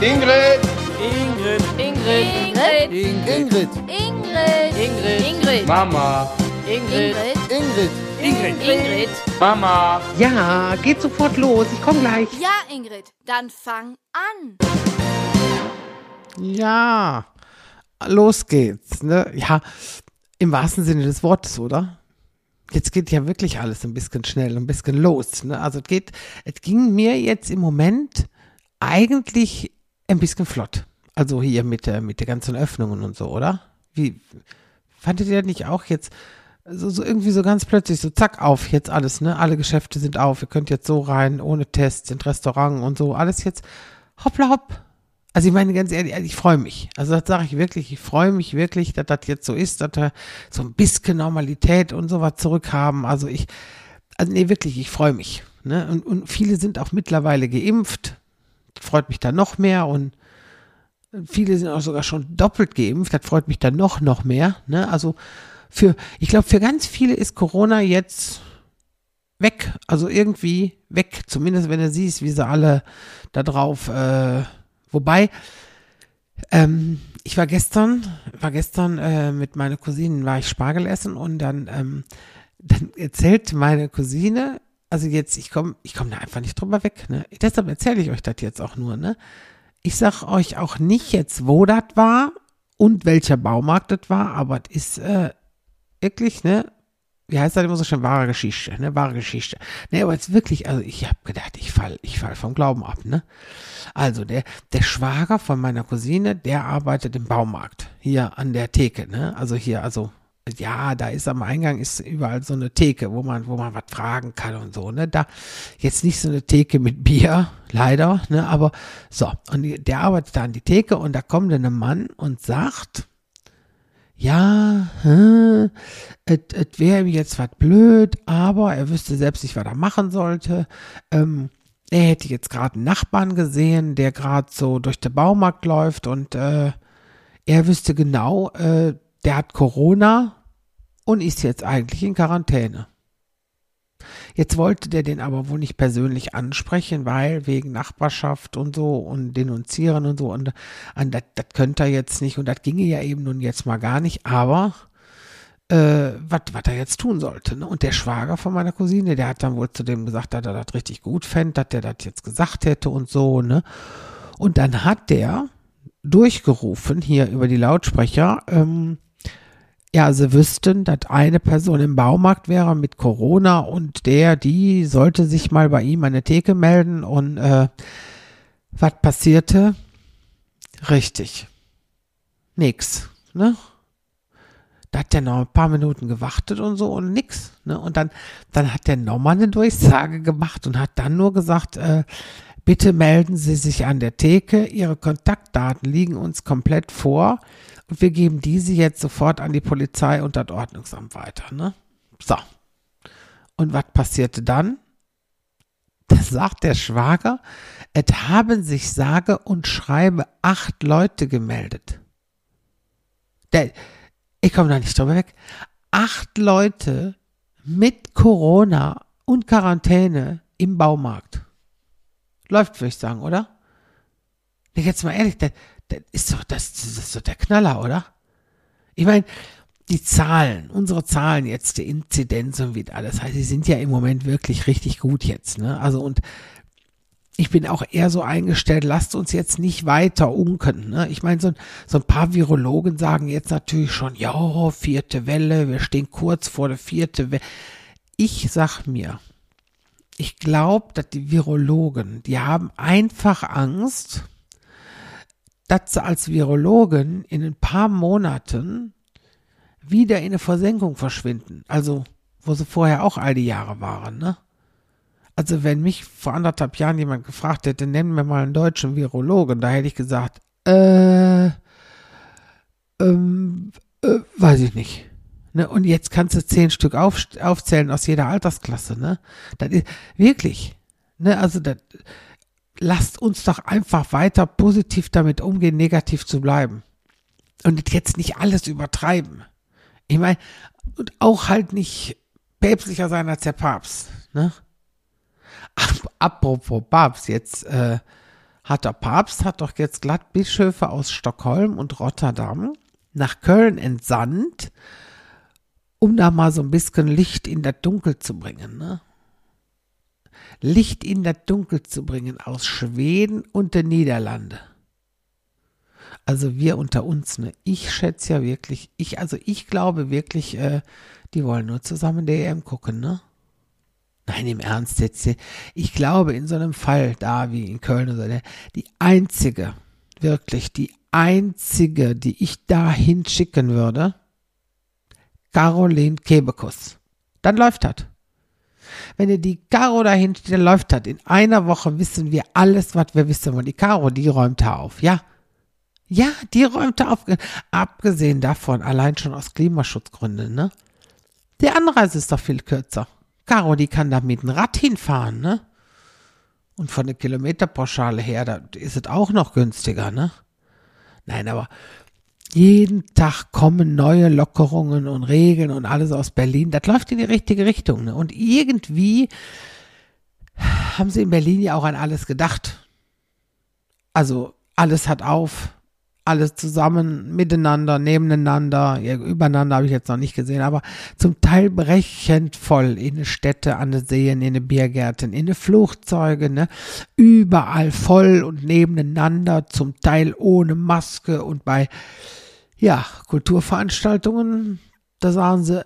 Ingrid. Ingrid. Ingrid. Ingrid. Ingrid. Ingrid. Ingrid. Mama. Ingrid. Ingrid. Ingrid. Ingrid. Mama. Ja, geht sofort los. Ich komme gleich. Ja, Ingrid, dann fang an. Ja, los geht's. Ne? Ja, im wahrsten Sinne des Wortes, oder? Jetzt geht ja wirklich alles ein bisschen schnell, ein bisschen los. Ne? Also es geht, es ging mir jetzt im Moment eigentlich ein bisschen flott. Also hier mit der, mit der ganzen Öffnungen und so, oder? Wie fandet ihr nicht auch jetzt so, so irgendwie so ganz plötzlich so zack auf jetzt alles, ne? Alle Geschäfte sind auf, ihr könnt jetzt so rein, ohne Tests, in Restaurant und so, alles jetzt hoppla hopp. Also ich meine ganz ehrlich, ich freue mich. Also das sage ich wirklich, ich freue mich wirklich, dass das jetzt so ist, dass wir so ein bisschen Normalität und sowas zurückhaben. Also ich, also nee, wirklich, ich freue mich. Ne? Und, und viele sind auch mittlerweile geimpft. Freut mich dann noch mehr und viele sind auch sogar schon doppelt geimpft. Das freut mich dann noch, noch mehr. Ne? Also für, ich glaube, für ganz viele ist Corona jetzt weg. Also irgendwie weg. Zumindest wenn du siehst, wie sie alle da drauf, äh, wobei, ähm, ich war gestern, war gestern äh, mit meiner Cousine, war ich Spargel essen und dann, ähm, dann erzählt meine Cousine, also jetzt, ich komme ich komm da einfach nicht drüber weg, ne? Deshalb erzähle ich euch das jetzt auch nur, ne? Ich sag euch auch nicht jetzt, wo das war und welcher Baumarkt das war, aber es ist äh, wirklich, ne? Wie heißt das immer so schön? Wahre Geschichte, ne? Wahre Geschichte. Ne, aber jetzt wirklich, also ich habe gedacht, ich fall, ich fall vom Glauben ab, ne? Also der, der Schwager von meiner Cousine, der arbeitet im Baumarkt. Hier an der Theke, ne? Also hier, also ja, da ist am Eingang ist überall so eine Theke, wo man, wo man was fragen kann und so, ne? Da jetzt nicht so eine Theke mit Bier, leider, ne? Aber so, und der arbeitet da an die Theke und da kommt dann ein Mann und sagt, ja, es wäre ihm jetzt was blöd, aber er wüsste selbst nicht, was er machen sollte. Ähm, er hätte jetzt gerade einen Nachbarn gesehen, der gerade so durch den Baumarkt läuft und äh, er wüsste genau, äh, der hat Corona und ist jetzt eigentlich in Quarantäne. Jetzt wollte der den aber wohl nicht persönlich ansprechen, weil wegen Nachbarschaft und so und denunzieren und so und, und das, könnte er jetzt nicht und das ginge ja eben nun jetzt mal gar nicht, aber äh, was er jetzt tun sollte. Ne? Und der Schwager von meiner Cousine, der hat dann wohl zu dem gesagt, dass er das richtig gut fände, dass der das jetzt gesagt hätte und so, ne? Und dann hat der durchgerufen hier über die Lautsprecher, ähm, ja, sie wüssten, dass eine Person im Baumarkt wäre mit Corona und der, die sollte sich mal bei ihm an der Theke melden und äh, was passierte? Richtig. Nix, ne? Da hat der noch ein paar Minuten gewartet und so und nix, ne? Und dann, dann hat der nochmal eine Durchsage gemacht und hat dann nur gesagt, äh, bitte melden Sie sich an der Theke, Ihre Kontaktdaten liegen uns komplett vor und wir geben diese jetzt sofort an die Polizei und das Ordnungsamt weiter, ne? So. Und was passierte dann? Da sagt der Schwager, es haben sich sage und schreibe acht Leute gemeldet. Der, ich komme da nicht drüber weg. Acht Leute mit Corona und Quarantäne im Baumarkt. Läuft, würde ich sagen, oder? Jetzt mal ehrlich, das, das ist doch, das, das ist doch der Knaller, oder? Ich meine, die Zahlen, unsere Zahlen jetzt, die Inzidenz und wie alles heißt, die sind ja im Moment wirklich richtig gut jetzt, ne? Also und ich bin auch eher so eingestellt, lasst uns jetzt nicht weiter unken. Ne? Ich meine, so, so ein paar Virologen sagen jetzt natürlich schon, ja, vierte Welle, wir stehen kurz vor der vierte Welle. Ich sag mir, ich glaube, dass die Virologen, die haben einfach Angst, dass sie als Virologen in ein paar Monaten wieder in eine Versenkung verschwinden. Also, wo sie vorher auch all die Jahre waren, ne? Also, wenn mich vor anderthalb Jahren jemand gefragt hätte, nennen wir mal einen deutschen Virologen, da hätte ich gesagt, äh, ähm, äh, weiß ich nicht. Ne? Und jetzt kannst du zehn Stück auf, aufzählen aus jeder Altersklasse, ne? Das ist wirklich, ne? Also, das, lasst uns doch einfach weiter positiv damit umgehen, negativ zu bleiben. Und jetzt nicht alles übertreiben. Ich meine, und auch halt nicht päpstlicher sein als der Papst. Ne? Apropos Papst, jetzt äh, hat der Papst hat doch jetzt glatt Bischöfe aus Stockholm und Rotterdam nach Köln entsandt, um da mal so ein bisschen Licht in das Dunkel zu bringen. Ne? Licht in das Dunkel zu bringen aus Schweden und den Niederlande. Also wir unter uns, ne? Ich schätze ja wirklich, ich, also ich glaube wirklich, äh, die wollen nur zusammen der EM gucken, ne? Nein, im Ernst jetzt. Ich glaube, in so einem Fall da wie in Köln oder so, die einzige, wirklich die einzige, die ich da hinschicken würde, Caroline Kebekus. Dann läuft das. Wenn ihr die Caro dahin dann läuft das. In einer Woche wissen wir alles, was wir wissen wollen. Die Caro, die räumt da auf. Ja. Ja, die räumt da auf. Abgesehen davon, allein schon aus Klimaschutzgründen, ne? Die Anreise ist doch viel kürzer. Caro, die kann da mit dem Rad hinfahren, ne? Und von der Kilometerpauschale her, da ist es auch noch günstiger, ne? Nein, aber jeden Tag kommen neue Lockerungen und Regeln und alles aus Berlin. Das läuft in die richtige Richtung. Ne? Und irgendwie haben sie in Berlin ja auch an alles gedacht. Also alles hat auf alles zusammen, miteinander, nebeneinander, ja, übereinander habe ich jetzt noch nicht gesehen, aber zum Teil brechend voll in den Städte, an den Seen, in den Biergärten, in den Flugzeugen, ne? überall voll und nebeneinander, zum Teil ohne Maske und bei, ja, Kulturveranstaltungen, da sagen sie,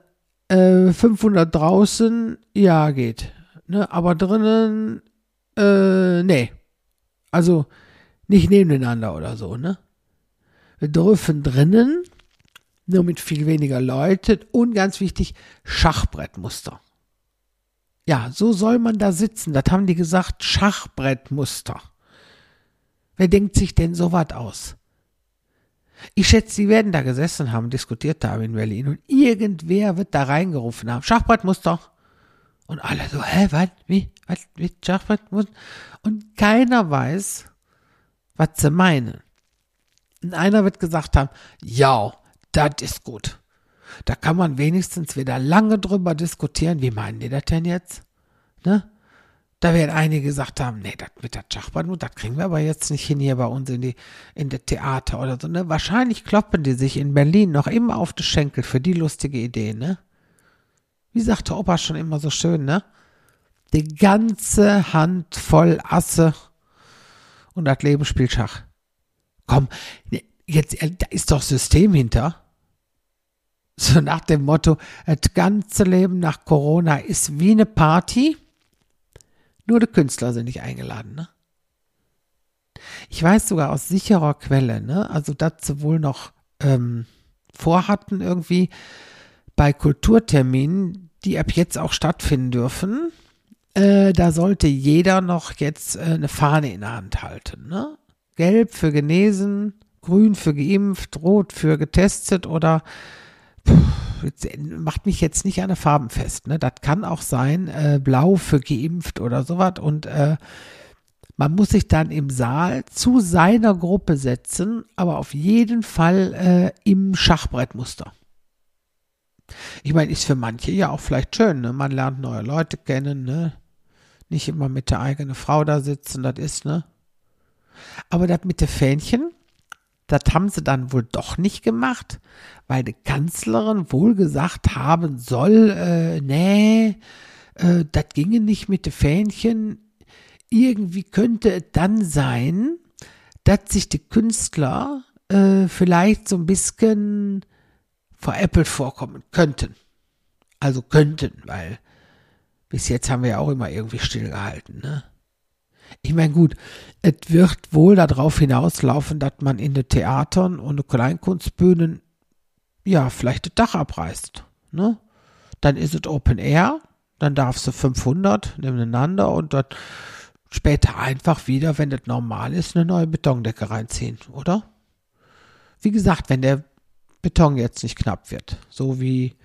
äh, 500 draußen, ja, geht, ne? aber drinnen, äh, nee, also nicht nebeneinander oder so, ne? Dürfen drinnen, nur mit viel weniger Leuten und ganz wichtig, Schachbrettmuster. Ja, so soll man da sitzen. Das haben die gesagt, Schachbrettmuster. Wer denkt sich denn sowas aus? Ich schätze, sie werden da gesessen haben, diskutiert haben in Berlin und irgendwer wird da reingerufen haben. Schachbrettmuster. Und alle so, hä, was, wie, was, wie, Schachbrettmuster? Und keiner weiß, was sie meinen. Und einer wird gesagt haben, ja, das ist gut. Da kann man wenigstens wieder lange drüber diskutieren. Wie meinen die das denn jetzt? Ne? Da werden einige gesagt haben, nee, das mit der Schachbrett, das kriegen wir aber jetzt nicht hin hier bei uns in die, in der Theater oder so, ne? Wahrscheinlich kloppen die sich in Berlin noch immer auf die Schenkel für die lustige Idee, ne? Wie sagte Opa schon immer so schön, ne? Die ganze Hand voll Asse und das Leben spielt Schach komm, jetzt, äh, da ist doch System hinter. So nach dem Motto, das ganze Leben nach Corona ist wie eine Party, nur die Künstler sind nicht eingeladen, ne? Ich weiß sogar aus sicherer Quelle, ne? Also, dass sie wohl noch ähm, vorhatten, irgendwie bei Kulturterminen, die ab jetzt auch stattfinden dürfen, äh, da sollte jeder noch jetzt äh, eine Fahne in der Hand halten, ne? Gelb für genesen, grün für geimpft, rot für getestet oder pff, macht mich jetzt nicht an den Farben fest. Ne? Das kann auch sein, äh, blau für geimpft oder sowas. Und äh, man muss sich dann im Saal zu seiner Gruppe setzen, aber auf jeden Fall äh, im Schachbrettmuster. Ich meine, ist für manche ja auch vielleicht schön. Ne? Man lernt neue Leute kennen. Ne? Nicht immer mit der eigenen Frau da sitzen, das ist, ne? Aber das mit den Fähnchen, das haben sie dann wohl doch nicht gemacht, weil die Kanzlerin wohl gesagt haben soll, äh, nee, äh, das ginge nicht mit den Fähnchen. Irgendwie könnte es dann sein, dass sich die Künstler äh, vielleicht so ein bisschen veräppelt vorkommen könnten. Also könnten, weil bis jetzt haben wir ja auch immer irgendwie stillgehalten, ne? Ich meine, gut, es wird wohl darauf hinauslaufen, dass man in den Theatern und Kleinkunstbühnen ja vielleicht das Dach abreißt. Ne? Dann ist es Open Air, dann darfst du 500 nebeneinander und dort später einfach wieder, wenn das normal ist, eine neue Betondecke reinziehen, oder? Wie gesagt, wenn der Beton jetzt nicht knapp wird, so wie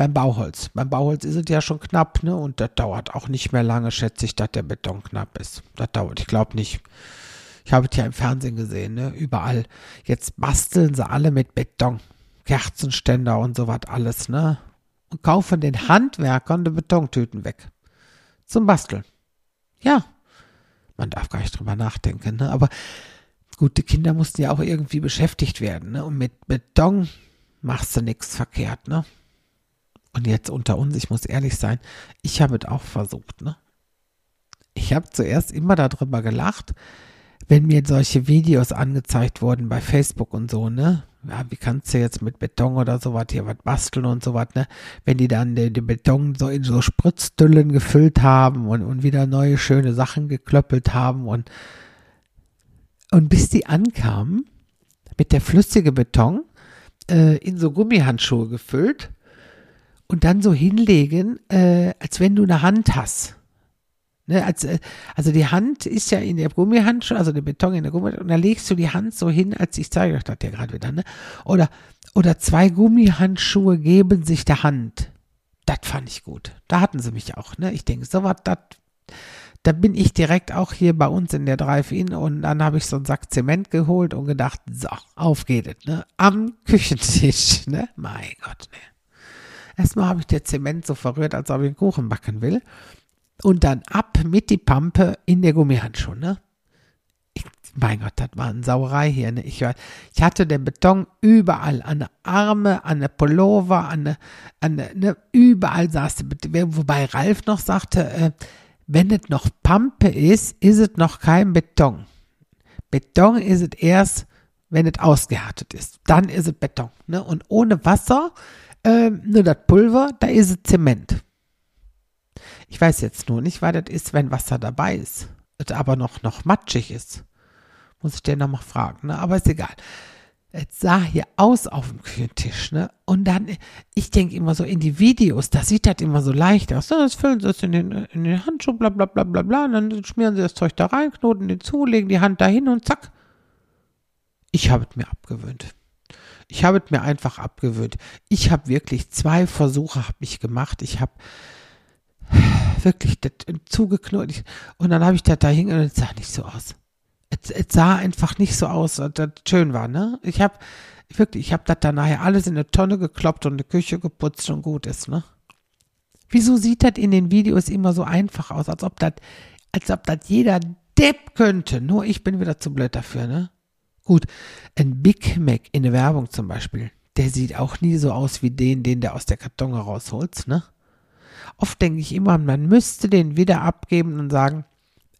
beim Bauholz. Beim Bauholz ist es ja schon knapp, ne? Und das dauert auch nicht mehr lange, schätze ich, dass der Beton knapp ist. Das dauert, ich glaube nicht. Ich habe es ja im Fernsehen gesehen, ne? Überall. Jetzt basteln sie alle mit Beton. Kerzenständer und so was alles, ne? Und kaufen den Handwerkern die Betontüten weg. Zum Basteln. Ja. Man darf gar nicht drüber nachdenken, ne? Aber gut, die Kinder mussten ja auch irgendwie beschäftigt werden, ne? Und mit Beton machst du nichts verkehrt, ne? Und jetzt unter uns, ich muss ehrlich sein, ich habe es auch versucht, ne? Ich habe zuerst immer darüber gelacht, wenn mir solche Videos angezeigt wurden bei Facebook und so, ne? Ja, wie kannst du jetzt mit Beton oder sowas hier was basteln und sowas, ne? Wenn die dann den, den Beton so in so Spritzdüllen gefüllt haben und, und wieder neue schöne Sachen geklöppelt haben und, und bis die ankamen, mit der flüssige Beton, äh, in so Gummihandschuhe gefüllt und dann so hinlegen, äh, als wenn du eine Hand hast. Ne, als, äh, also die Hand ist ja in der Gummihandschuhe, also der Beton in der Gummihandschuhe, und da legst du die Hand so hin, als ich zeige euch das ja gerade wieder, ne? Oder, oder zwei Gummihandschuhe geben sich der Hand. Das fand ich gut. Da hatten sie mich auch, ne? Ich denke, so was, das, da bin ich direkt auch hier bei uns in der Drive-In und dann habe ich so einen Sack Zement geholt und gedacht, so, auf geht es, ne? Am Küchentisch, ne? Mein Gott, ne? Erstmal habe ich der Zement so verrührt, als ob ich einen Kuchen backen will und dann ab mit die Pampe in der Gummihandschuhe, ne? Mein Gott, das war eine Sauerei hier, ne? Ich, ich hatte den Beton überall, an der Arme, an der Pullover, an der, an der, ne? Überall saß der Beton, wobei Ralf noch sagte, äh, wenn es noch Pampe ist, ist es noch kein Beton. Beton ist es erst, wenn es ausgehärtet ist. Dann ist es Beton, ne? Und ohne Wasser, äh, nur das Pulver, da ist es Zement. Ich weiß jetzt nur nicht, weil das ist, wenn Wasser dabei ist, es aber noch, noch matschig ist. Muss ich dir nochmal fragen, ne? Aber ist egal. Es sah hier aus auf dem Küchentisch, ne? Und dann, ich denke immer so in die Videos, da sieht das immer so leicht aus. Ne? Das füllen sie es in den, in den Handschuh, bla bla bla bla bla. Und dann schmieren sie das Zeug da rein, knoten den zu, legen die Hand dahin und zack. Ich habe es mir abgewöhnt. Ich habe es mir einfach abgewöhnt. Ich habe wirklich zwei Versuche habe ich gemacht. Ich habe wirklich das zugeknurrt. Und dann habe ich das da hinge und es sah nicht so aus. Es, es, sah einfach nicht so aus, dass das schön war, ne? Ich habe wirklich, ich habe das dann nachher alles in eine Tonne gekloppt und eine Küche geputzt und gut ist, ne? Wieso sieht das in den Videos immer so einfach aus, als ob das, als ob das jeder Depp könnte? Nur ich bin wieder zu blöd dafür, ne? Gut, ein Big Mac in der Werbung zum Beispiel, der sieht auch nie so aus wie den, den der aus der Karton rausholt, ne? Oft denke ich immer, man müsste den wieder abgeben und sagen,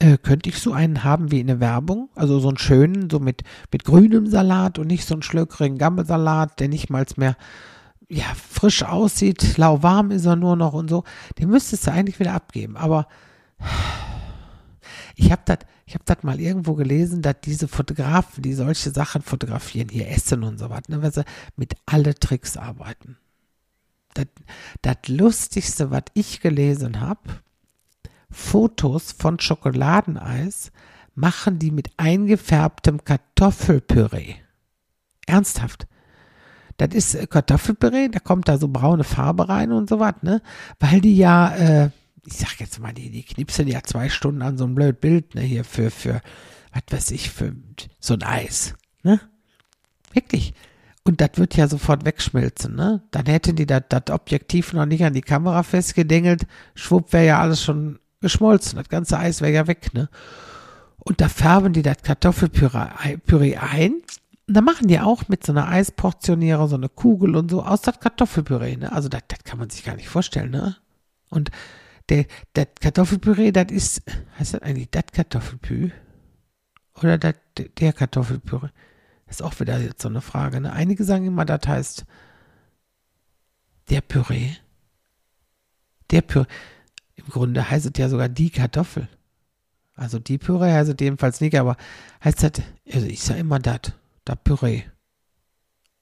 äh, könnte ich so einen haben wie in der Werbung? Also so einen schönen, so mit, mit grünem Salat und nicht so einen schlöckrigen Gammelsalat, der nicht mal mehr ja, frisch aussieht, lauwarm ist er nur noch und so. Den müsstest du eigentlich wieder abgeben. Aber ich habe das hab mal irgendwo gelesen, dass diese Fotografen, die solche Sachen fotografieren, hier Essen und so was, ne, weil sie mit alle Tricks arbeiten das, das Lustigste, was ich gelesen habe, Fotos von Schokoladeneis machen die mit eingefärbtem Kartoffelpüree. Ernsthaft. Das ist äh, Kartoffelpüree, da kommt da so braune Farbe rein und so was, ne? Weil die ja, äh, ich sag jetzt mal, die, die knipsen ja zwei Stunden an so ein blöd Bild, ne, hier für, für, was weiß ich, für so ein Eis, ne? Wirklich. Und das wird ja sofort wegschmilzen, ne? Dann hätten die das Objektiv noch nicht an die Kamera festgedengelt, schwupp wäre ja alles schon geschmolzen, das ganze Eis wäre ja weg, ne? Und da färben die das Kartoffelpüree ein. Und da machen die auch mit so einer Eisportionierer so eine Kugel und so aus das Kartoffelpüree, ne? Also das kann man sich gar nicht vorstellen, ne? Und der, das Kartoffelpüree, das ist, heißt das eigentlich das Kartoffelpü? Oder das, der Kartoffelpüree? Ist auch wieder jetzt so eine Frage. Ne? Einige sagen immer, das heißt der Püree. Der Püree. Im Grunde heißt es ja sogar die Kartoffel. Also die Püree heißt es jedenfalls nicht, aber heißt das, also ich sage immer das, das Püree.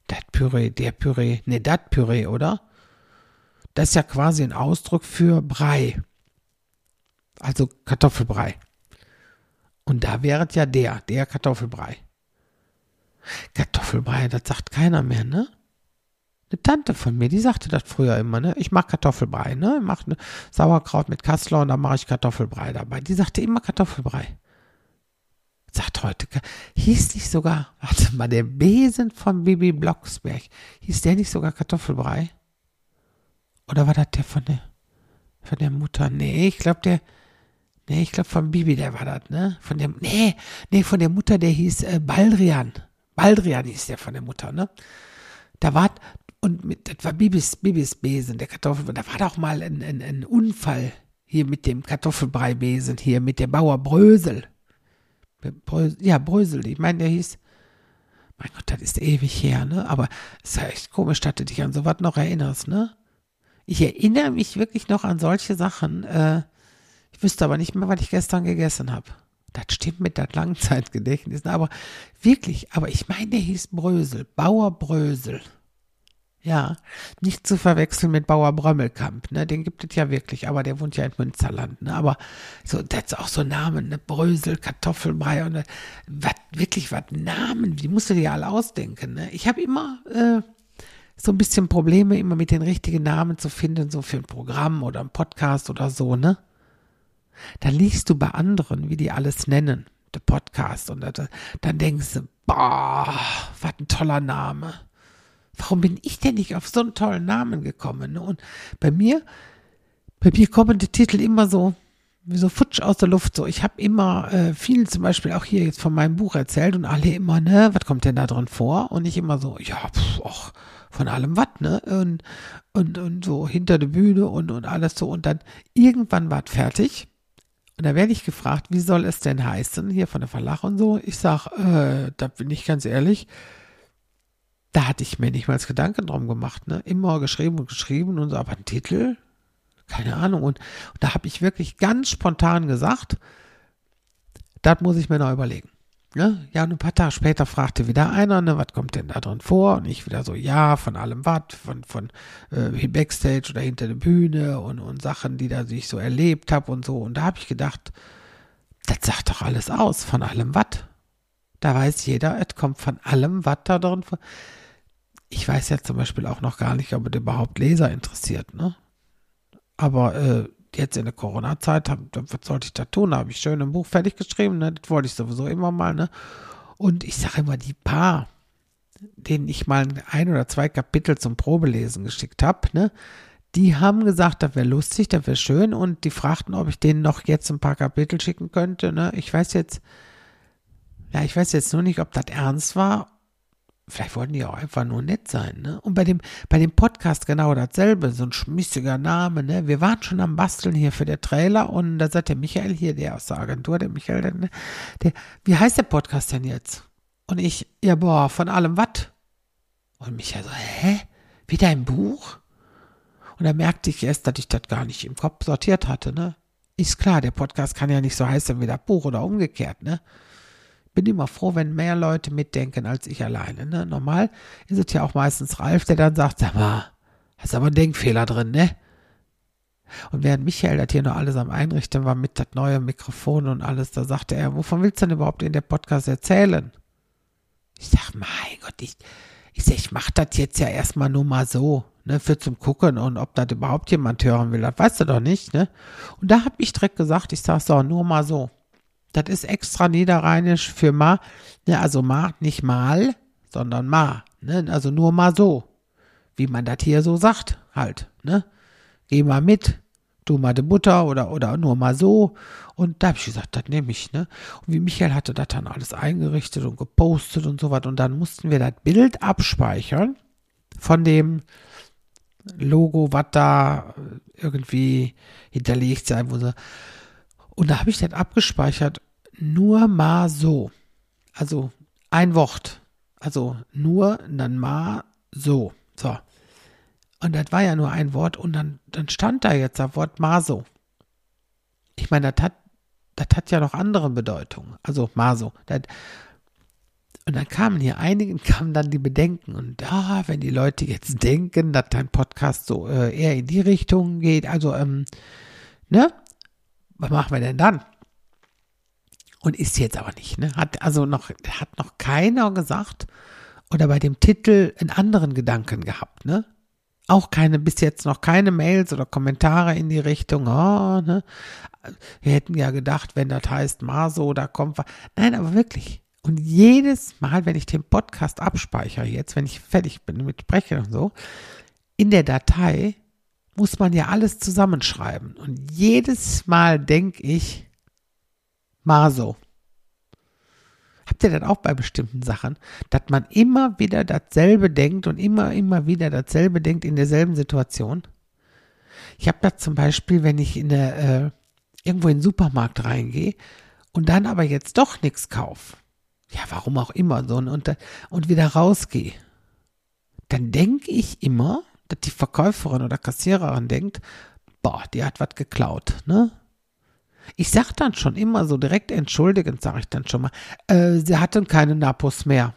Das Püree, der Püree, ne, das Püree, oder? Das ist ja quasi ein Ausdruck für Brei. Also Kartoffelbrei. Und da wäre es ja der, der Kartoffelbrei. Kartoffelbrei, das sagt keiner mehr, ne? Eine Tante von mir, die sagte das früher immer, ne? Ich mache Kartoffelbrei, ne? Ich mache ne Sauerkraut mit Kassler und dann mache ich Kartoffelbrei dabei. Die sagte immer Kartoffelbrei. Sagt heute, hieß nicht sogar, warte mal, der Besen von Bibi Blocksberg, hieß der nicht sogar Kartoffelbrei? Oder war das der von der, von der Mutter? Nee, ich glaube der, Nee, ich glaube von Bibi, der war das, ne? Von dem, nee, nee, von der Mutter, der hieß äh, Baldrian. Baldrian hieß der von der Mutter, ne? Da war, und mit, das war Bibis, Bibis Besen, der Kartoffel, da war doch mal ein, ein, ein Unfall hier mit dem Kartoffelbreibesen, hier mit dem Bauer Brösel. Brösel ja, Brösel, ich meine, der hieß, mein Gott, das ist ewig her, ne? Aber es ist ja echt komisch, dass du dich an sowas noch erinnerst, ne? Ich erinnere mich wirklich noch an solche Sachen. Äh, ich wüsste aber nicht mehr, was ich gestern gegessen habe. Das stimmt mit der Langzeitgedächtnis. Aber wirklich, aber ich meine, der hieß Brösel, Bauer Brösel. Ja, nicht zu verwechseln mit Bauer Brömmelkamp, ne? Den gibt es ja wirklich, aber der wohnt ja in Münsterland, ne? Aber so, das ist auch so Namen, ne? Brösel, Kartoffelbrei und was, wirklich was Namen, die musst du dir alle ausdenken, ne? Ich habe immer äh, so ein bisschen Probleme, immer mit den richtigen Namen zu finden, so für ein Programm oder ein Podcast oder so, ne? Dann liest du bei anderen, wie die alles nennen, der Podcast, und dann denkst du, boah, was ein toller Name warum bin ich denn nicht auf so einen tollen Namen gekommen? Und bei mir, bei mir kommen die Titel immer so, wie so futsch aus der Luft. So, ich habe immer äh, viel zum Beispiel auch hier jetzt von meinem Buch erzählt und alle immer, ne, was kommt denn da drin vor? Und ich immer so, ja, pff, och, von allem was, ne? Und, und, und so hinter der Bühne und, und alles so. Und dann irgendwann war es fertig. Und da werde ich gefragt, wie soll es denn heißen, hier von der Verlag und so. Ich sag, äh, da bin ich ganz ehrlich, da hatte ich mir nicht mal Gedanken drum gemacht, ne? Immer geschrieben und geschrieben und so, aber ein Titel? Keine Ahnung. Und, und da habe ich wirklich ganz spontan gesagt, das muss ich mir noch überlegen. Ne? Ja, und ein paar Tage später fragte wieder einer, ne, was kommt denn da drin vor? Und ich wieder so, ja, von allem was, von, von äh, Backstage oder hinter der Bühne und, und Sachen, die da sich so erlebt habe und so. Und da habe ich gedacht, das sagt doch alles aus, von allem was. Da weiß jeder, es kommt von allem was da drin vor ich weiß ja zum Beispiel auch noch gar nicht, ob es überhaupt Leser interessiert, ne? Aber äh, jetzt in der Corona-Zeit, was sollte ich da tun? Da habe ich schön ein Buch fertig geschrieben, ne? Das wollte ich sowieso immer mal, ne? Und ich sage immer, die paar, denen ich mal ein oder zwei Kapitel zum Probelesen geschickt habe, ne? Die haben gesagt, das wäre lustig, das wäre schön und die fragten, ob ich denen noch jetzt ein paar Kapitel schicken könnte, ne? Ich weiß jetzt, ja, ich weiß jetzt nur nicht, ob das ernst war Vielleicht wollten die auch einfach nur nett sein, ne? Und bei dem, bei dem Podcast genau dasselbe, so ein schmissiger Name, ne? Wir waren schon am Basteln hier für den Trailer und da sagt der Michael hier, der aus der Agentur, der Michael, der, ne? der wie heißt der Podcast denn jetzt? Und ich, ja, boah, von allem was? Und Michael so, hä? Wie dein Buch? Und da merkte ich erst, dass ich das gar nicht im Kopf sortiert hatte, ne? Ist klar, der Podcast kann ja nicht so heißen wie das Buch oder umgekehrt, ne? Bin immer froh, wenn mehr Leute mitdenken als ich alleine. Ne? Normal ist es ja auch meistens Ralf, der dann sagt, sag mal, hast aber einen Denkfehler drin, ne? Und während Michael das hier noch alles am Einrichten war mit das neue Mikrofon und alles, da sagte er, wovon willst du denn überhaupt in der Podcast erzählen? Ich sag, mein Gott, ich, ich sag, ich mach das jetzt ja erstmal nur mal so, ne, für zum Gucken und ob das überhaupt jemand hören will, das weißt du doch nicht, ne? Und da hab ich direkt gesagt, ich sag so, nur mal so. Das ist extra niederrheinisch für ma, ne, also ma, nicht mal, sondern ma, ne, also nur mal so, wie man das hier so sagt, halt, ne. Geh mal mit, du mal die Butter oder, oder nur mal so. Und da habe ich gesagt, das nehme ich, ne. Und wie Michael hatte das dann alles eingerichtet und gepostet und so was. Und dann mussten wir das Bild abspeichern von dem Logo, was da irgendwie hinterlegt sein muss. Und da habe ich das abgespeichert, nur mal so. Also ein Wort. Also nur, dann mal so. So. Und das war ja nur ein Wort und dann, dann stand da jetzt das Wort Maso. Ich meine, das hat, das hat ja noch andere Bedeutungen. Also Maso. Das, und dann kamen hier einigen, kamen dann die Bedenken. Und da, wenn die Leute jetzt denken, dass dein Podcast so äh, eher in die Richtung geht, also, ähm, ne? Was machen wir denn dann? Und ist jetzt aber nicht, ne? Hat also noch, hat noch keiner gesagt oder bei dem Titel einen anderen Gedanken gehabt, ne? Auch keine, bis jetzt noch keine Mails oder Kommentare in die Richtung, oh, ne? Wir hätten ja gedacht, wenn das heißt Maso, da kommt was. Nein, aber wirklich. Und jedes Mal, wenn ich den Podcast abspeichere, jetzt, wenn ich fertig bin mit Sprechen und so, in der Datei muss man ja alles zusammenschreiben. Und jedes Mal denke ich, Mal so. Habt ihr das auch bei bestimmten Sachen, dass man immer wieder dasselbe denkt und immer, immer wieder dasselbe denkt in derselben Situation? Ich habe das zum Beispiel, wenn ich in der, äh, irgendwo in den Supermarkt reingehe und dann aber jetzt doch nichts kaufe. Ja, warum auch immer so und, und wieder rausgehe. Dann denke ich immer, dass die Verkäuferin oder Kassiererin denkt, boah, die hat was geklaut, ne? Ich sag dann schon immer so direkt entschuldigend, sage ich dann schon mal, äh, sie hatten keine Napos mehr.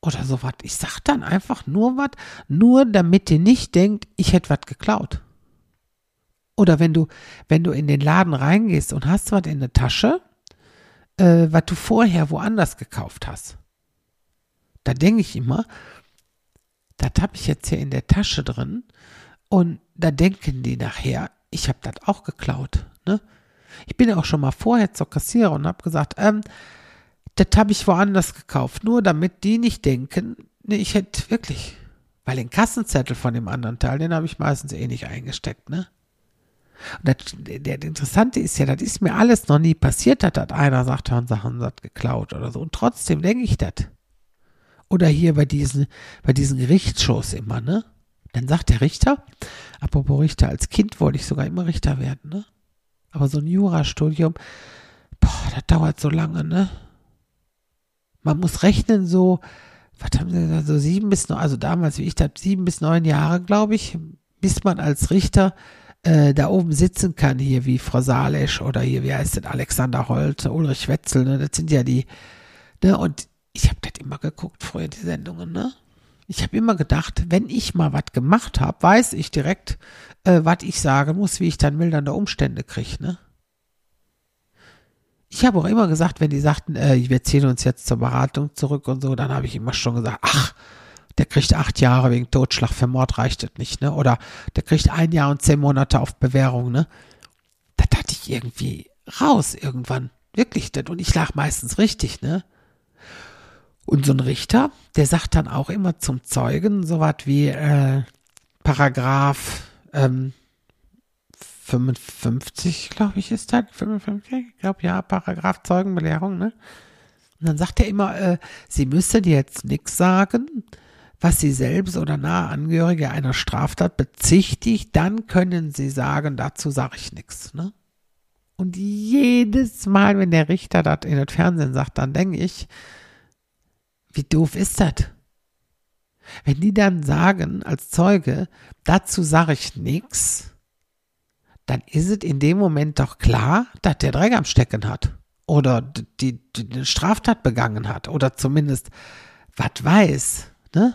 Oder sowas. Ich sag dann einfach nur was, nur damit ihr nicht denkt, ich hätte was geklaut. Oder wenn du, wenn du in den Laden reingehst und hast was in der Tasche, äh, was du vorher woanders gekauft hast. Da denke ich immer, das habe ich jetzt hier in der Tasche drin und da denken die nachher, ich habe das auch geklaut. Ne? Ich bin ja auch schon mal vorher zur Kassiererin und habe gesagt, ähm, das habe ich woanders gekauft, nur damit die nicht denken, nee, ich hätte wirklich, weil den Kassenzettel von dem anderen Teil, den habe ich meistens eh nicht eingesteckt, ne? Und das, der, der Interessante ist ja, das ist mir alles noch nie passiert, dass das einer sagt, Herrn Sachen hat geklaut oder so. Und trotzdem denke ich das. Oder hier bei diesen, bei diesen Gerichtsshows immer, ne? Dann sagt der Richter, apropos Richter, als Kind wollte ich sogar immer Richter werden, ne? Aber so ein Jurastudium, boah, das dauert so lange, ne? Man muss rechnen, so, was haben sie gesagt, so sieben bis neun, also damals, wie ich das, sieben bis neun Jahre, glaube ich, bis man als Richter äh, da oben sitzen kann, hier wie Frau Salesch oder hier, wie heißt das, Alexander Holt, Ulrich Wetzel, ne? Das sind ja die, ne? Und ich habe das immer geguckt, früher die Sendungen, ne? Ich habe immer gedacht, wenn ich mal was gemacht habe, weiß ich direkt, äh, was ich sagen muss, wie ich dann mildernde Umstände kriege, ne? Ich habe auch immer gesagt, wenn die sagten, äh, wir ziehen uns jetzt zur Beratung zurück und so, dann habe ich immer schon gesagt, ach, der kriegt acht Jahre wegen Totschlag für Mord reicht das nicht, ne? Oder der kriegt ein Jahr und zehn Monate auf Bewährung, ne? Das hatte ich irgendwie raus irgendwann. Wirklich, das. Und ich lag meistens richtig, ne? Und so ein Richter, der sagt dann auch immer zum Zeugen so was wie äh, Paragraph ähm, 55, glaube ich, ist das. 55, ich glaube ja, Paragraph Zeugenbelehrung, ne? Und dann sagt er immer, äh, sie müssen jetzt nichts sagen, was sie selbst oder nahe Angehörige einer Straftat bezichtigt, dann können sie sagen, dazu sage ich nichts, ne? Und jedes Mal, wenn der Richter das in das Fernsehen sagt, dann denke ich, wie doof ist das? Wenn die dann sagen als Zeuge, dazu sage ich nichts, dann ist es in dem Moment doch klar, dass der Dreck am Stecken hat oder die, die, die Straftat begangen hat oder zumindest was weiß, ne?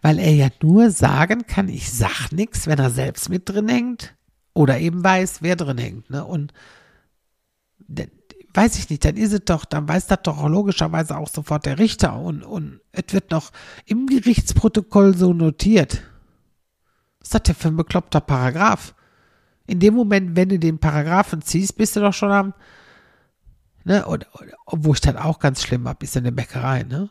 Weil er ja nur sagen kann, ich sag nichts, wenn er selbst mit drin hängt oder eben weiß, wer drin hängt, ne? Und weiß ich nicht, dann ist es doch, dann weiß das doch logischerweise auch sofort der Richter und, und es wird noch im Gerichtsprotokoll so notiert. Was ist das denn für ein bekloppter Paragraph? In dem Moment, wenn du den Paragraphen ziehst, bist du doch schon am, ne, und, wo ich dann auch ganz schlimm habe, ist in der Bäckerei, ne?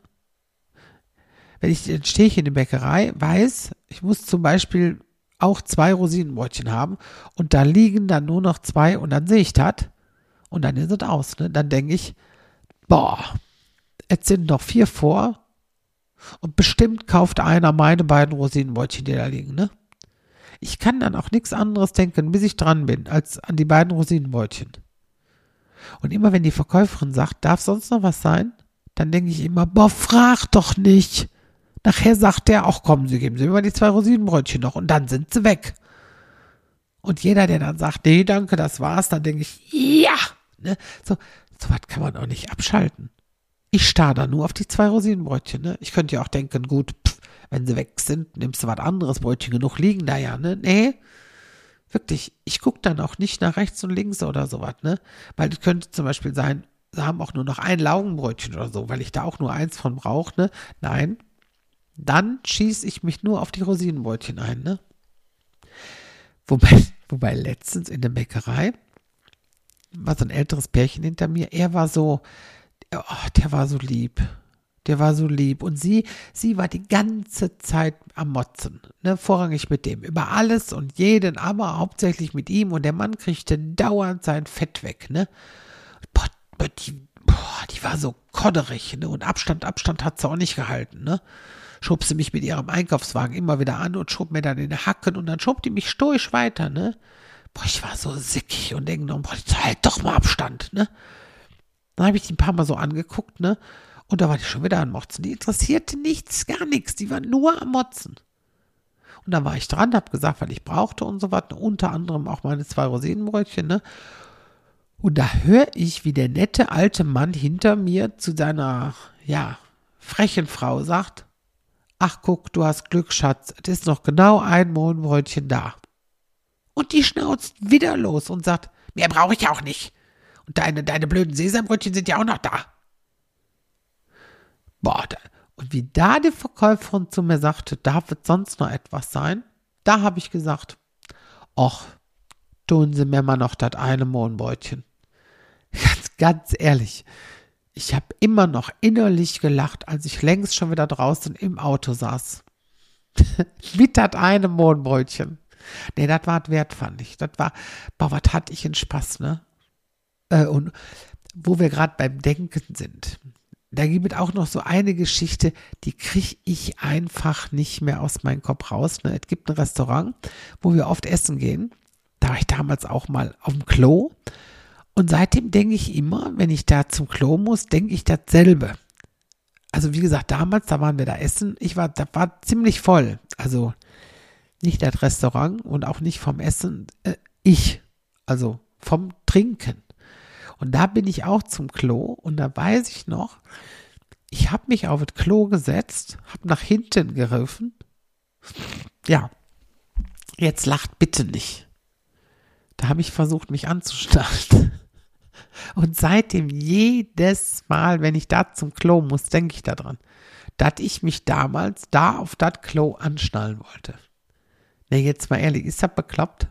Wenn ich, dann stehe ich in der Bäckerei, weiß, ich muss zum Beispiel auch zwei Rosinenbrötchen haben und da liegen dann nur noch zwei und dann sehe ich das und dann ist es aus. Ne? Dann denke ich, boah, jetzt sind noch vier vor und bestimmt kauft einer meine beiden Rosinenbrötchen, die da liegen. Ne? Ich kann dann auch nichts anderes denken, bis ich dran bin, als an die beiden Rosinenbrötchen. Und immer wenn die Verkäuferin sagt, darf sonst noch was sein, dann denke ich immer, boah, frag doch nicht. Nachher sagt der, auch kommen Sie, geben Sie mir mal die zwei Rosinenbrötchen noch und dann sind sie weg. Und jeder, der dann sagt, nee, danke, das war's, dann denke ich, ja, ne? So, so was kann man auch nicht abschalten. Ich starr da nur auf die zwei Rosinenbrötchen, ne? Ich könnte ja auch denken, gut, pff, wenn sie weg sind, nimmst du was anderes, Brötchen genug liegen da ja, ne? Nee. Wirklich, ich gucke dann auch nicht nach rechts und links oder sowas, ne? Weil es könnte zum Beispiel sein, sie haben auch nur noch ein Laugenbrötchen oder so, weil ich da auch nur eins von brauche, ne? Nein. Dann schieße ich mich nur auf die Rosinenbrötchen ein, ne? Wobei, wobei letztens in der Bäckerei war so ein älteres Pärchen hinter mir. Er war so, oh, der war so lieb. Der war so lieb. Und sie, sie war die ganze Zeit am Motzen. Ne, vorrangig mit dem. Über alles und jeden, aber hauptsächlich mit ihm. Und der Mann kriegte dauernd sein Fett weg. Ne? Boah, die, boah, die war so kodderig, ne? Und Abstand, Abstand hat sie auch nicht gehalten, ne? Schob sie mich mit ihrem Einkaufswagen immer wieder an und schob mir dann in die Hacken und dann schob die mich stoisch weiter, ne? Boah, ich war so sickig und noch, boah, halt doch mal Abstand, ne? Dann habe ich die ein paar Mal so angeguckt, ne? Und da war die schon wieder am Motzen. Die interessierte nichts, gar nichts. Die war nur am Motzen. Und dann war ich dran, hab gesagt, weil ich brauchte und so was. Unter anderem auch meine zwei Rosinenbrötchen, ne? Und da höre ich, wie der nette alte Mann hinter mir zu seiner, ja, frechen Frau sagt, ach guck, du hast Glück, Schatz, es ist noch genau ein Mohnbrötchen da. Und die schnauzt wieder los und sagt, mehr brauche ich auch nicht. Und deine, deine blöden Sesambrötchen sind ja auch noch da. Boah, da, und wie da die Verkäuferin zu mir sagte, darf es sonst noch etwas sein? Da habe ich gesagt, ach, tun Sie mir mal noch das eine Mohnbrötchen. Ganz, ganz ehrlich, ich habe immer noch innerlich gelacht, als ich längst schon wieder draußen im Auto saß. Mit das eine Mohnbrötchen. Nee, das war wert, fand ich. Das war, boah, was hatte ich in Spaß, ne? Äh, und wo wir gerade beim Denken sind, da gibt es auch noch so eine Geschichte, die kriege ich einfach nicht mehr aus meinem Kopf raus. Ne? Es gibt ein Restaurant, wo wir oft essen gehen. Da war ich damals auch mal auf dem Klo. Und seitdem denke ich immer, wenn ich da zum Klo muss, denke ich dasselbe. Also wie gesagt, damals, da waren wir da essen. Ich war, da war ziemlich voll. Also nicht das Restaurant und auch nicht vom Essen. Äh, ich. Also vom Trinken. Und da bin ich auch zum Klo und da weiß ich noch, ich habe mich auf das Klo gesetzt, habe nach hinten gegriffen. Ja, jetzt lacht bitte nicht. Da habe ich versucht, mich anzustarren. Und seitdem jedes Mal, wenn ich da zum Klo muss, denke ich daran, dass ich mich damals da auf das Klo anschnallen wollte. Ne, jetzt mal ehrlich, ist das bekloppt?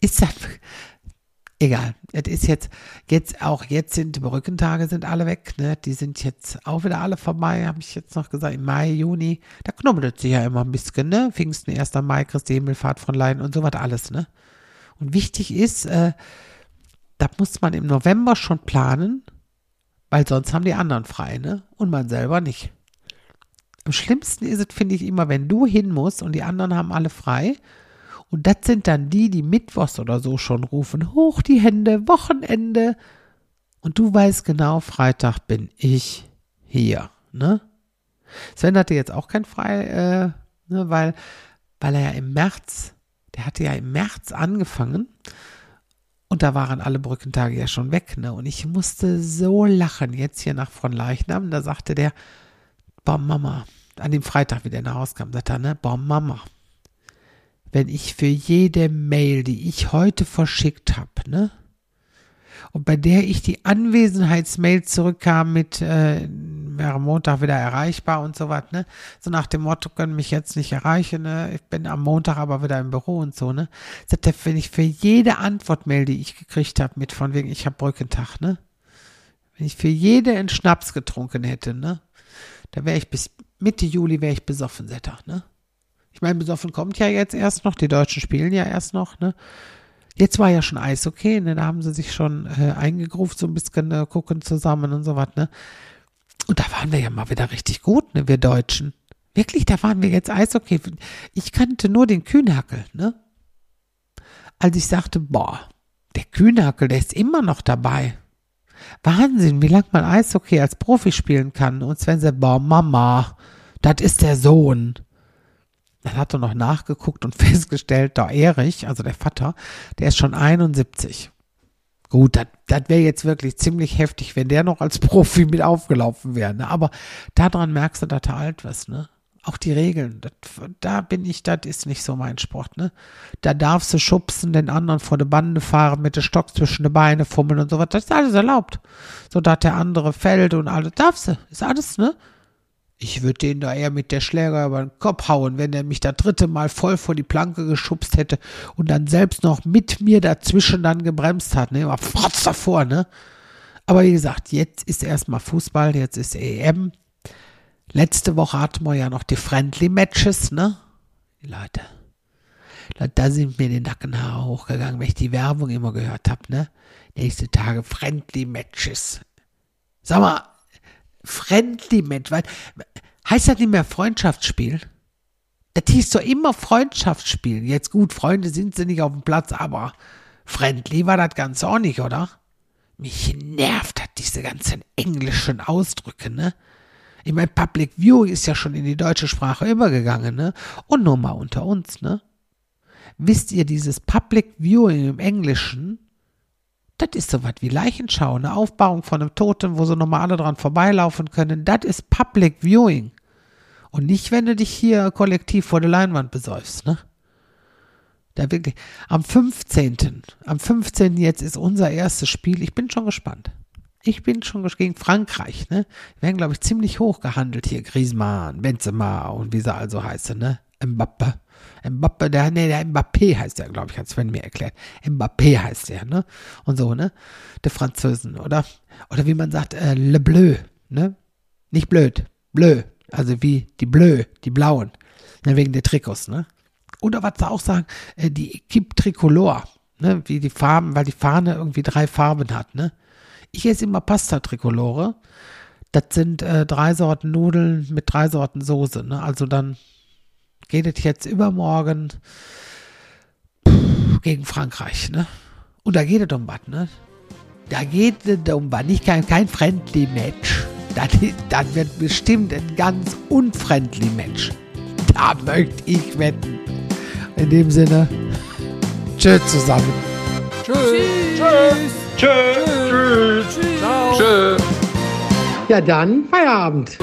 Ist das, Egal, es ist jetzt, jetzt auch jetzt sind die Brückentage sind alle weg, ne? Die sind jetzt auch wieder alle vorbei, habe ich jetzt noch gesagt, im Mai, Juni, da knubbelt sich ja immer ein bisschen, ne? Pfingsten, 1. Mai, Christi Himmelfahrt von Leiden und so was alles, ne? Und wichtig ist, äh, da muss man im November schon planen, weil sonst haben die anderen frei, ne? Und man selber nicht. Am schlimmsten ist es, finde ich, immer, wenn du hin musst und die anderen haben alle frei und das sind dann die, die mittwochs oder so schon rufen, hoch die Hände, Wochenende. Und du weißt genau, Freitag bin ich hier, ne? Sven hatte jetzt auch kein Frei, äh, ne, weil, weil er ja im März, der hatte ja im März angefangen und da waren alle Brückentage ja schon weg, ne? Und ich musste so lachen, jetzt hier nach von Leichnam, da sagte der, boah, Mama, an dem Freitag, wie der nach Hause kam, sagte er, ne, boah, Mama, wenn ich für jede Mail, die ich heute verschickt habe, ne? Und bei der ich die Anwesenheitsmail zurückkam mit äh, wäre Montag wieder erreichbar und so was, ne? So nach dem Motto, können mich jetzt nicht erreichen, ne? Ich bin am Montag aber wieder im Büro und so, ne? Sagt er, wenn ich für jede Antwortmail, die ich gekriegt habe, mit von wegen, ich habe Brückentag, ne? Wenn ich für jede einen Schnaps getrunken hätte, ne? Da wäre ich bis Mitte Juli wäre ich besoffen, Setter, ne? Ich meine, besoffen kommt ja jetzt erst noch, die Deutschen spielen ja erst noch, ne? Jetzt war ja schon Eis okay, ne? Da haben sie sich schon äh, eingegruft, so ein bisschen äh, gucken zusammen und so was, ne? Und da waren wir ja mal wieder richtig gut, ne, wir Deutschen. Wirklich, da waren wir jetzt Eishockey. Ich kannte nur den Kühnhackel, ne? Als ich sagte, boah, der Kühnhackel, der ist immer noch dabei. Wahnsinn, wie lange man Eishockey als Profi spielen kann. Und Sven sagt, boah, Mama, das ist der Sohn. Dann hat er noch nachgeguckt und festgestellt, der Erich, also der Vater, der ist schon 71. Gut, das wäre jetzt wirklich ziemlich heftig, wenn der noch als Profi mit aufgelaufen wäre. Ne? Aber daran merkst du, dass er alt ist, ne? Auch die Regeln, dat, da bin ich, das ist nicht so mein Sport, ne? Da darfst du schubsen, den anderen vor der Bande fahren, mit dem Stock zwischen die Beine fummeln und so was. Das ist alles erlaubt. So dass der andere fällt und alles. Darfst du. Ist alles, ne? Ich würde den da eher mit der Schläger über den Kopf hauen, wenn er mich das dritte Mal voll vor die Planke geschubst hätte und dann selbst noch mit mir dazwischen dann gebremst hat, ne? Immer frotz davor, ne? Aber wie gesagt, jetzt ist erstmal Fußball, jetzt ist EM. Letzte Woche hatten wir ja noch die Friendly Matches, ne? Die Leute. Da sind mir die Nackenhaare hochgegangen, wenn ich die Werbung immer gehört habe, ne? nächste Tage Friendly Matches. Sag mal, Friendly Match, weil, heißt das nicht mehr Freundschaftsspiel? Das hieß doch immer Freundschaftsspiel. Jetzt gut, Freunde sind sie nicht auf dem Platz, aber Friendly war das Ganze auch nicht, oder? Mich nervt hat diese ganzen englischen Ausdrücke, ne? Ich meine, Public Viewing ist ja schon in die deutsche Sprache übergegangen, ne? Und nur mal unter uns, ne? Wisst ihr, dieses Public Viewing im Englischen, das ist so was wie Leichenschau, eine Aufbauung von einem Toten, wo so nochmal alle dran vorbeilaufen können. Das ist Public Viewing. Und nicht, wenn du dich hier kollektiv vor der Leinwand besäufst, ne? Da wirklich. Am 15. Am 15. jetzt ist unser erstes Spiel. Ich bin schon gespannt. Ich bin schon gegen Frankreich, ne? Wir werden, glaube ich, ziemlich hoch gehandelt hier. Griezmann, Benzema und wie sie also heißen, ne? Mbappe. Mbappe, der, nee, der Mbappé heißt der, glaube ich, hat Sven mir erklärt. Mbappé heißt der, ne? Und so, ne? Der Französen, oder? Oder wie man sagt, äh, Le Bleu, ne? Nicht blöd, bleu. Also wie die Bleu, die Blauen. Ne, wegen der Trikots, ne? Oder was sie auch sagen, äh, die Equipe Tricolore, ne? Wie die Farben, weil die Fahne irgendwie drei Farben hat, ne? Ich esse immer Pasta Tricolore. Das sind äh, drei Sorten Nudeln mit drei Sorten Soße, ne? Also dann geht es jetzt übermorgen pff, gegen Frankreich, ne? Und da geht es um was, ne? Da geht es um was, nicht kein, kein friendly Match. Das, das wird bestimmt ein ganz unfriendly Match. Da möchte ich wetten. In dem Sinne, tschüss zusammen. Ja, dann Feierabend.